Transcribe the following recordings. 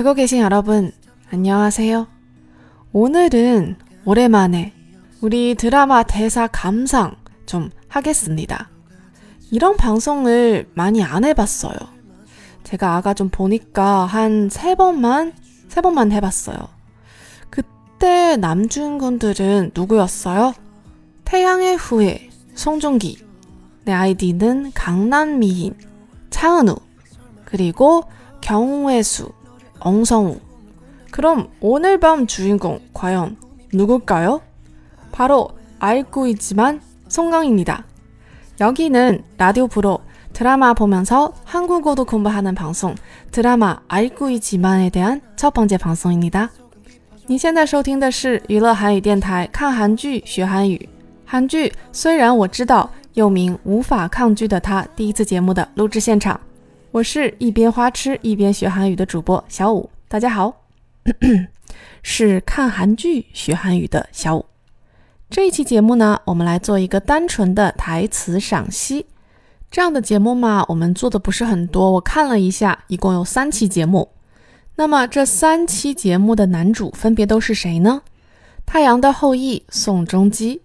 듣고 계신 여러분, 안녕하세요. 오늘은 오랜만에 우리 드라마 대사 감상 좀 하겠습니다. 이런 방송을 많이 안 해봤어요. 제가 아까 좀 보니까 한 세 번만, 세 번만 해봤어요. 그때 남주인공들은 누구였어요? 태양의 후예, 송중기. 내 아이디는 강남미인, 차은우. 그리고 경우의 수, 엉성우. 그럼 오늘 밤 주인공 과연 누굴까요? 바로 알고 있지만 송강입니다. 여기는 라디오 프로 드라마 보면서 한국어도 공부하는 방송 드라마 알고 있지만에 대한 첫 번째 방송입니다. 你现在收听的是娱乐韩语电台看韩剧学韩语。韩剧虽然我知道，又名无法抗拒的他第一次节目的录制现场。我是一边花痴一边学韩语的主播小五，大家好，是看韩剧学韩语的小五。这一期节目呢，我们来做一个单纯的台词赏析。这样的节目嘛，我们做的不是很多。我看了一下，一共有三期节目。那么这三期节目的男主分别都是谁呢？太阳的后裔宋仲基，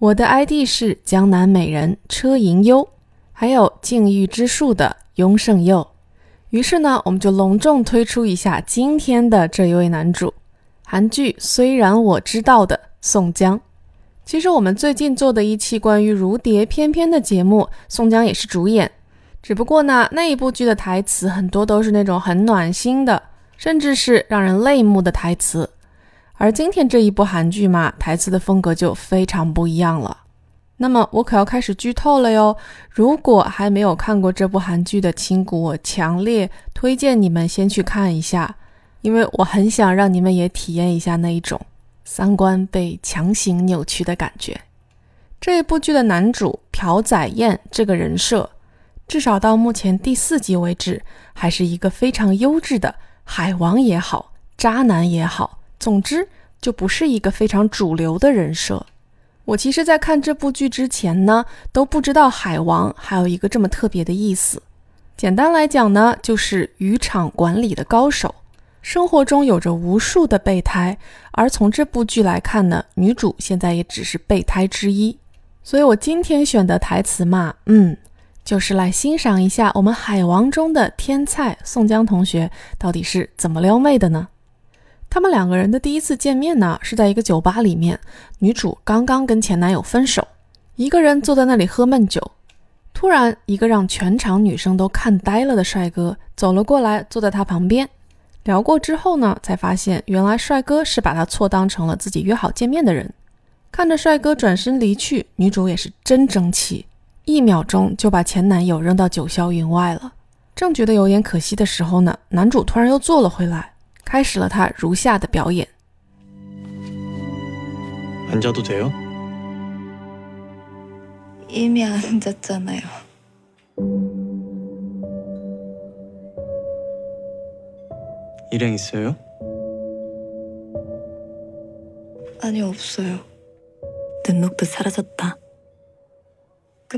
我的 ID 是江南美人车银优，还有禁欲之术的。雍胜佑，于是呢，我们就隆重推出一下今天的这一位男主。韩剧虽然我知道的宋江，其实我们最近做的一期关于如蝶翩翩的节目，宋江也是主演。只不过呢，那一部剧的台词很多都是那种很暖心的，甚至是让人泪目的台词。而今天这一部韩剧嘛，台词的风格就非常不一样了。那么我可要开始剧透了哟！如果还没有看过这部韩剧的亲骨，我强烈推荐你们先去看一下，因为我很想让你们也体验一下那一种三观被强行扭曲的感觉。这一部剧的男主朴宰彦这个人设，至少到目前第四集为止，还是一个非常优质的海王也好，渣男也好，总之就不是一个非常主流的人设。我其实，在看这部剧之前呢，都不知道海王还有一个这么特别的意思。简单来讲呢，就是渔场管理的高手，生活中有着无数的备胎。而从这部剧来看呢，女主现在也只是备胎之一。所以我今天选的台词嘛，嗯，就是来欣赏一下我们海王中的天才宋江同学到底是怎么撩妹的呢？他们两个人的第一次见面呢，是在一个酒吧里面。女主刚刚跟前男友分手，一个人坐在那里喝闷酒。突然，一个让全场女生都看呆了的帅哥走了过来，坐在她旁边。聊过之后呢，才发现原来帅哥是把她错当成了自己约好见面的人。看着帅哥转身离去，女主也是真争气，一秒钟就把前男友扔到九霄云外了。正觉得有点可惜的时候呢，男主突然又坐了回来。开始了他如下的表演。앉아도돼요이미앉았잖아요일행있어요아니없어요눈높이사라졌다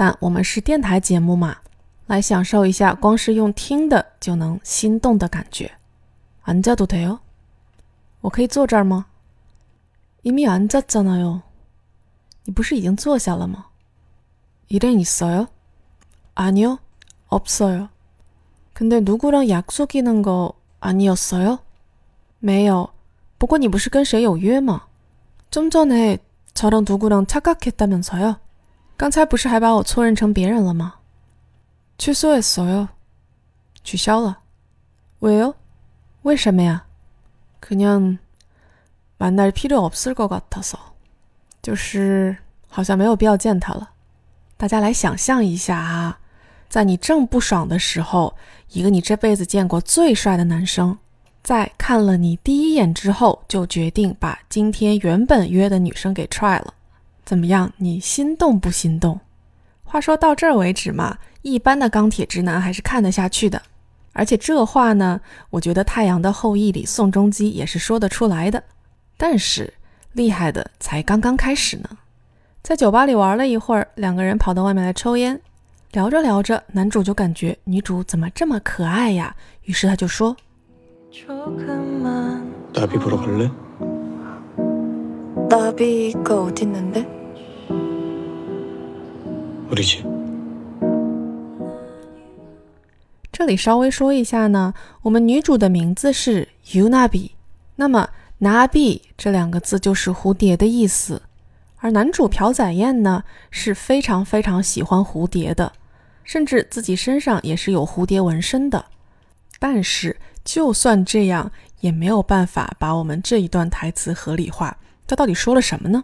但我们是电台节目嘛，来享受一下光是用听的就能心动的感觉。 我可以坐这儿吗？이미앉았잖아 요。 你不是已经坐下了吗？일행있어 요？ 아니요없어 요。 근데누구랑약속있는거아니었어 요？ 没有。不过你不是跟谁有约吗？좀전에저랑누구랑착각했다면서 요？ 刚才不是还把我错认成别人了吗？취소했어 요。 取消了。왜요？ 为什么呀？ 그냥 만날필요없을것같아 서， 就是好像没有必要见他了。大家来想象一下啊，在你正不爽的时候，一个你这辈子见过最帅的男生，在看了你第一眼之后，就决定把今天原本约的女生给踹了， 怎么样？你心动不心动？话说到这儿为止嘛，一般的钢铁直男还是看得下去的。而且这话呢，我觉得《太阳的后裔》里宋仲基也是说得出来的。但是厉害的才刚刚开始呢。在酒吧里玩了一会儿，两个人跑到外面来抽烟，聊着聊着，男主就感觉女主怎么这么可爱呀？于是他就说：“나비보러갈 래？ 나비가어딨는데 不理解。这里稍微说一下呢，我们女主的名字是 Unabi，那么 Nabi 这两个字就是蝴蝶的意思，而男主朴载彦呢是非常非常喜欢蝴蝶的，甚至自己身上也是有蝴蝶纹身的。但是就算这样，也没有办法把我们这一段台词合理化。他到底说了什么呢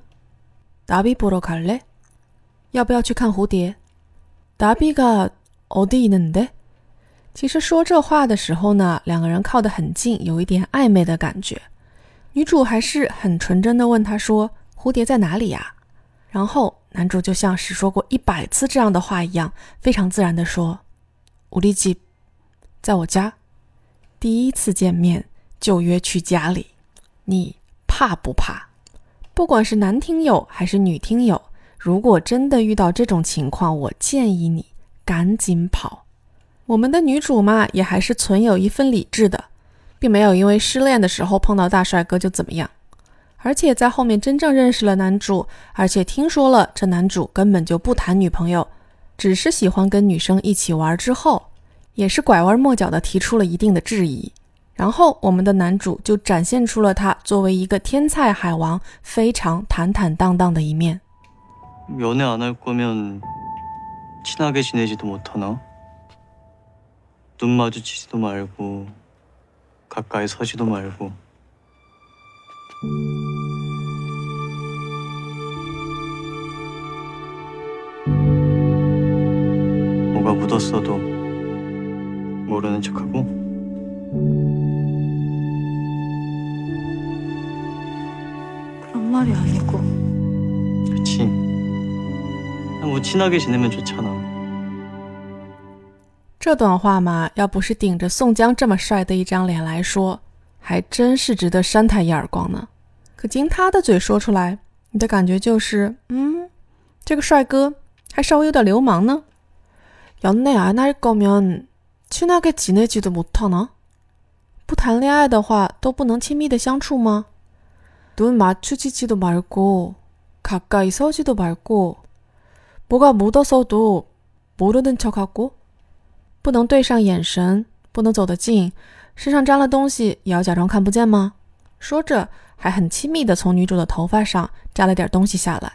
？Nabi b r o k a l e 要不要去看蝴蝶？나비가어디있는 데？ 其实说这话的时候呢，两个人靠得很近，有一点暧昧的感觉。女主还是很纯真的问他说：“蝴蝶在哪里呀？”然后男主就像是说过一百次这样的话一样，非常自然的说：“우리 집， 在我家。”第一次见面就约去家里，你怕不怕？不管是男听友还是女听友， 如果真的遇到这种情况，我建议你赶紧跑。我们的女主嘛，也还是存有一份理智的，并没有因为失恋的时候碰到大帅哥就怎么样。而且在后面真正认识了男主，而且听说了这男主根本就不谈女朋友，只是喜欢跟女生一起玩之后，也是拐弯抹角的提出了一定的质疑。然后我们的男主就展现出了他作为一个天才海王非常坦坦荡荡的一面。 연애 안 할 거면 친하게 지내지도 못하나? 눈 마주치지도 말고 가까이 서지도 말고. 뭐가 묻었어도 모르는 척하고? 그런 말이 아니고. 그치 그냥뭐친하게지내면좋잖아 这段话嘛，要不是顶着宋江这么帅的一张脸来说，还真是值得扇他一耳光呢。可经他的嘴说出来，你的感觉就是，嗯，这个帅哥还稍微有点流氓呢。연애안할거면친하게지내지도못하나不谈恋爱的话，都不能亲密的相处吗？눈마주치지도말고가까이서지도말고 뭐가묻어서도모르는척하고不能对上眼神，不能走得近，身上沾了东西也要假装看不见吗？说着，还很亲密的从女主的头发上摘了点东西下来。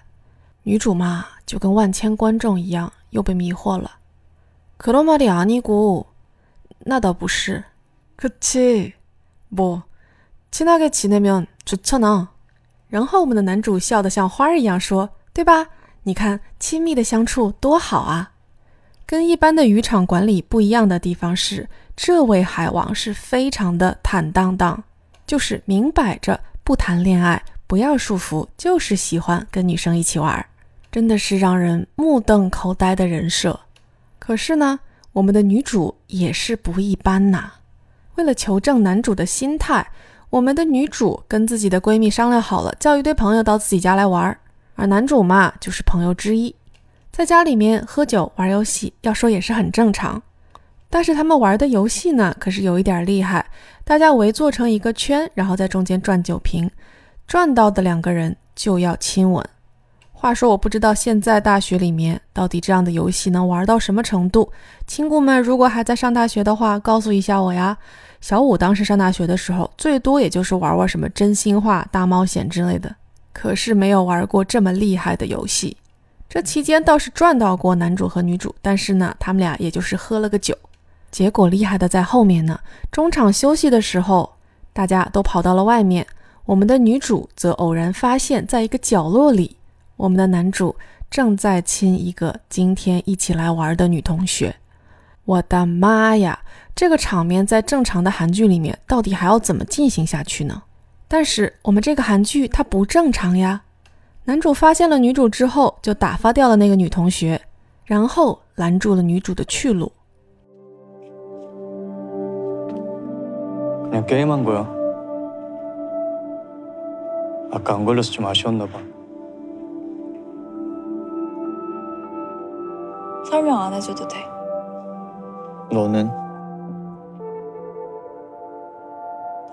女主嘛，就跟万千观众一样，又被迷惑了。그런말이아니고那倒不是。그치뭐친하게지내면좋잖아然后我们的男主笑得像花儿一样说：“对吧？ 你看，亲密的相处多好啊！”跟一般的渔场管理不一样的地方是，这位海王是非常的坦荡荡，就是明摆着不谈恋爱，不要束缚，就是喜欢跟女生一起玩，真的是让人目瞪口呆的人设。可是呢，我们的女主也是不一般呐。为了求证男主的心态，我们的女主跟自己的闺蜜商量好了，叫一堆朋友到自己家来玩，而男主嘛，就是朋友之一。在家里面喝酒玩游戏，要说也是很正常。但是他们玩的游戏呢，可是有一点厉害。大家围坐成一个圈，然后在中间转酒瓶，转到的两个人就要亲吻。话说，我不知道现在大学里面到底这样的游戏能玩到什么程度。亲姑们，如果还在上大学的话，告诉一下我呀。小五当时上大学的时候，最多也就是玩玩什么真心话大冒险之类的，可是没有玩过这么厉害的游戏。这期间倒是赚到过男主和女主，但是呢，他们俩也就是喝了个酒。结果厉害的在后面呢。中场休息的时候，大家都跑到了外面，我们的女主则偶然发现，在一个角落里，我们的男主正在亲一个今天一起来玩的女同学。我的妈呀！这个场面在正常的韩剧里面，到底还要怎么进行下去呢？但是我们这个韩剧它不正常呀！男主发现了女主之后，就打发掉了那个女同学，然后拦住了女主的去路。 그냥 게임한 거야. 아까 안 걸려서 좀 아쉬웠나 봐. 설명 안 해줘도 돼. 너는?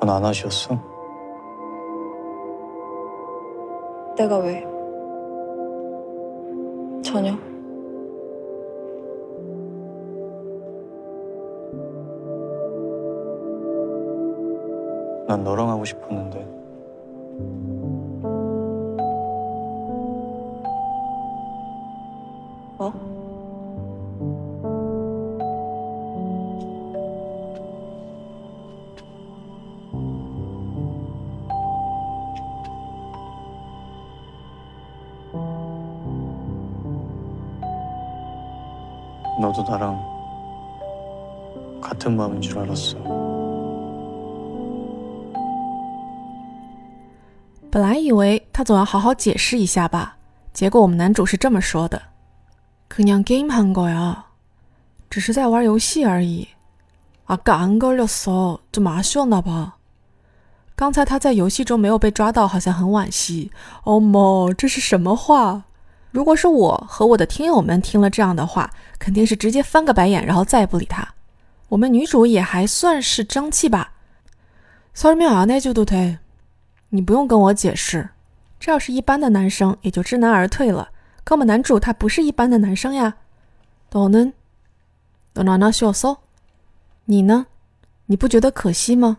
넌 안 아쉬웠어? 내가 왜? 전혀. 난 너랑 하고 싶었는데. 뭐? 너도 나랑 같은 마음인 줄 알았어. 本来以为他总要好好解释一下吧，结果我们男主是这么说的：“그냥 게임한 거야，只是在玩游戏而已。아까안걸렸어좀아쉬웠나 봐。 刚才他在游戏中没有被抓到，好像很惋惜。哦莫，这是什么话？ 如果是我和我的听友们听了这样的话，肯定是直接翻个白眼，然后再也不理他。我们女主也还算是争气吧。설명안해줘도 돼。 你不用跟我解释，这要是一般的男生，也就知难而退了。可我们男主他不是一般的男生呀。너는너나나쉬웠어你呢？你不觉得可惜吗？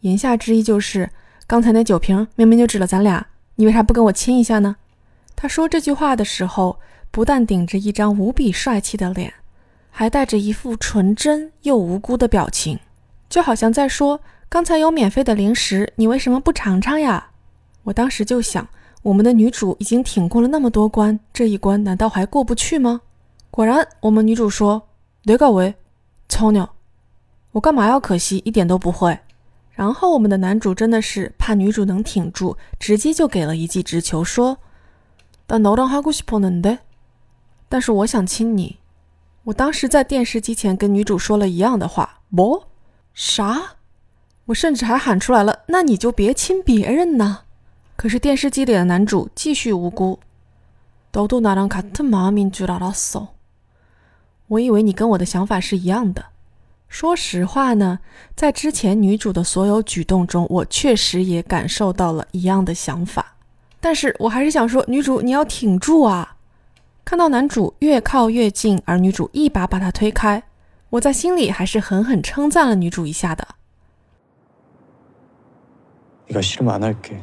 言下之意就是，刚才那酒瓶明明就指了咱俩，你为啥不跟我亲一下呢？ 他说这句话的时候不但顶着一张无比帅气的脸还带着一副纯真又无辜的表情就好像在说刚才有免费的零食你为什么不尝尝呀？我当时就想我们的女主已经挺过了那么多关这一关难道还过不去吗？果然我们女主说刘告为超牛我干嘛要可惜一点都不会。然后我们的男主真的是怕女主能挺住直接就给了一记直球说 但너랑하고싶었는 데， 但是我想亲你。”我当时在电视机前跟女主说了一样的话，뭐？啥？我甚至还喊出来了，那你就别亲别人呐！可是电视机里的男主继续无辜。너도나랑같은마음인줄알았어。 我以为你跟我的想法是一样的。说实话呢，在之前女主的所有举动中，我确实也感受到了一样的想法。 但是我还是想说，女主你要挺住啊！看到男主越靠越近，而女主一把把他推开，我在心里还是狠狠称赞了女主一下的。 네가 싫으면 안 할게.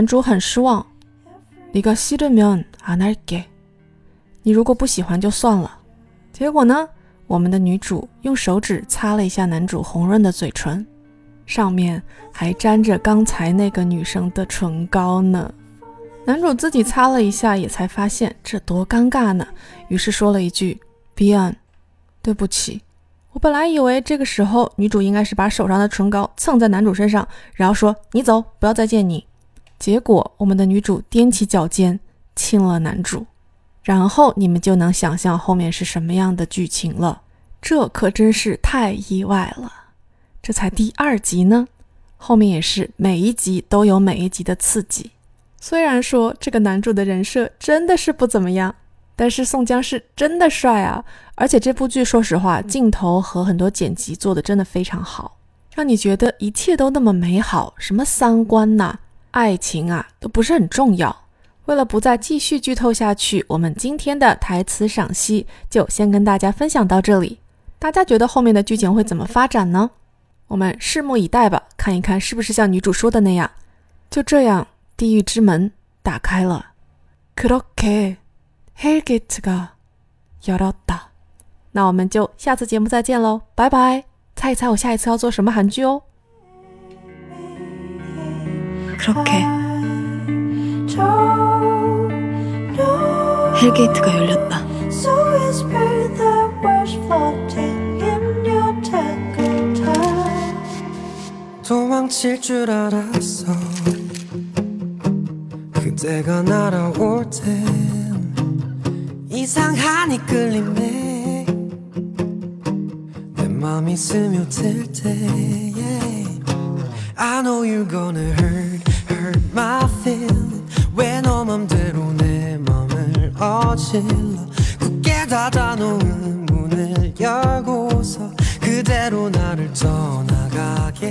男主很失望。你如果不喜欢就算了。结果呢？我们的女主用手指擦了一下男主红润的嘴唇，上面还沾着刚才那个女生的唇膏呢。男主自己擦了一下，也才发现这多尴尬呢。于是说了一句：“Biên，对不起，我本来以为这个时候女主应该是把手上的唇膏蹭在男主身上，然后说‘你走，不要再见你’。”结果我们的女主踮起脚尖亲了男主。然后你们就能想象后面是什么样的剧情了。这可真是太意外了。这才第二集呢，后面也是每一集都有每一集的刺激。虽然说这个男主的人设真的是不怎么样，但是宋江是真的帅啊！而且这部剧说实话，镜头和很多剪辑做的真的非常好，让你觉得一切都那么美好，什么三观呐、爱情啊都不是很重要。 为了不再继续剧透下去，我们今天的台词赏析就先跟大家分享到这里。大家觉得后面的剧情会怎么发展呢？我们拭目以待吧，看一看是不是像女主说的那样。就这样，地狱之门打开了。그렇게헬게트가열었다。那我们就下次节目再见喽，拜拜！猜一猜我下一次要做什么韩剧哦？ 그렇게. 헬게이트가 열렸다. 도망칠 줄 알았어 그대가 날아올 땐 이상한 이끌림에 내 맘이 스며들 때 yeah. I know you're gonna hurt my feeling 왜너 맘대로 내 맘을 어질러? 굳게 닫아놓은 문을 열고서 그대로 나를 떠나가겠지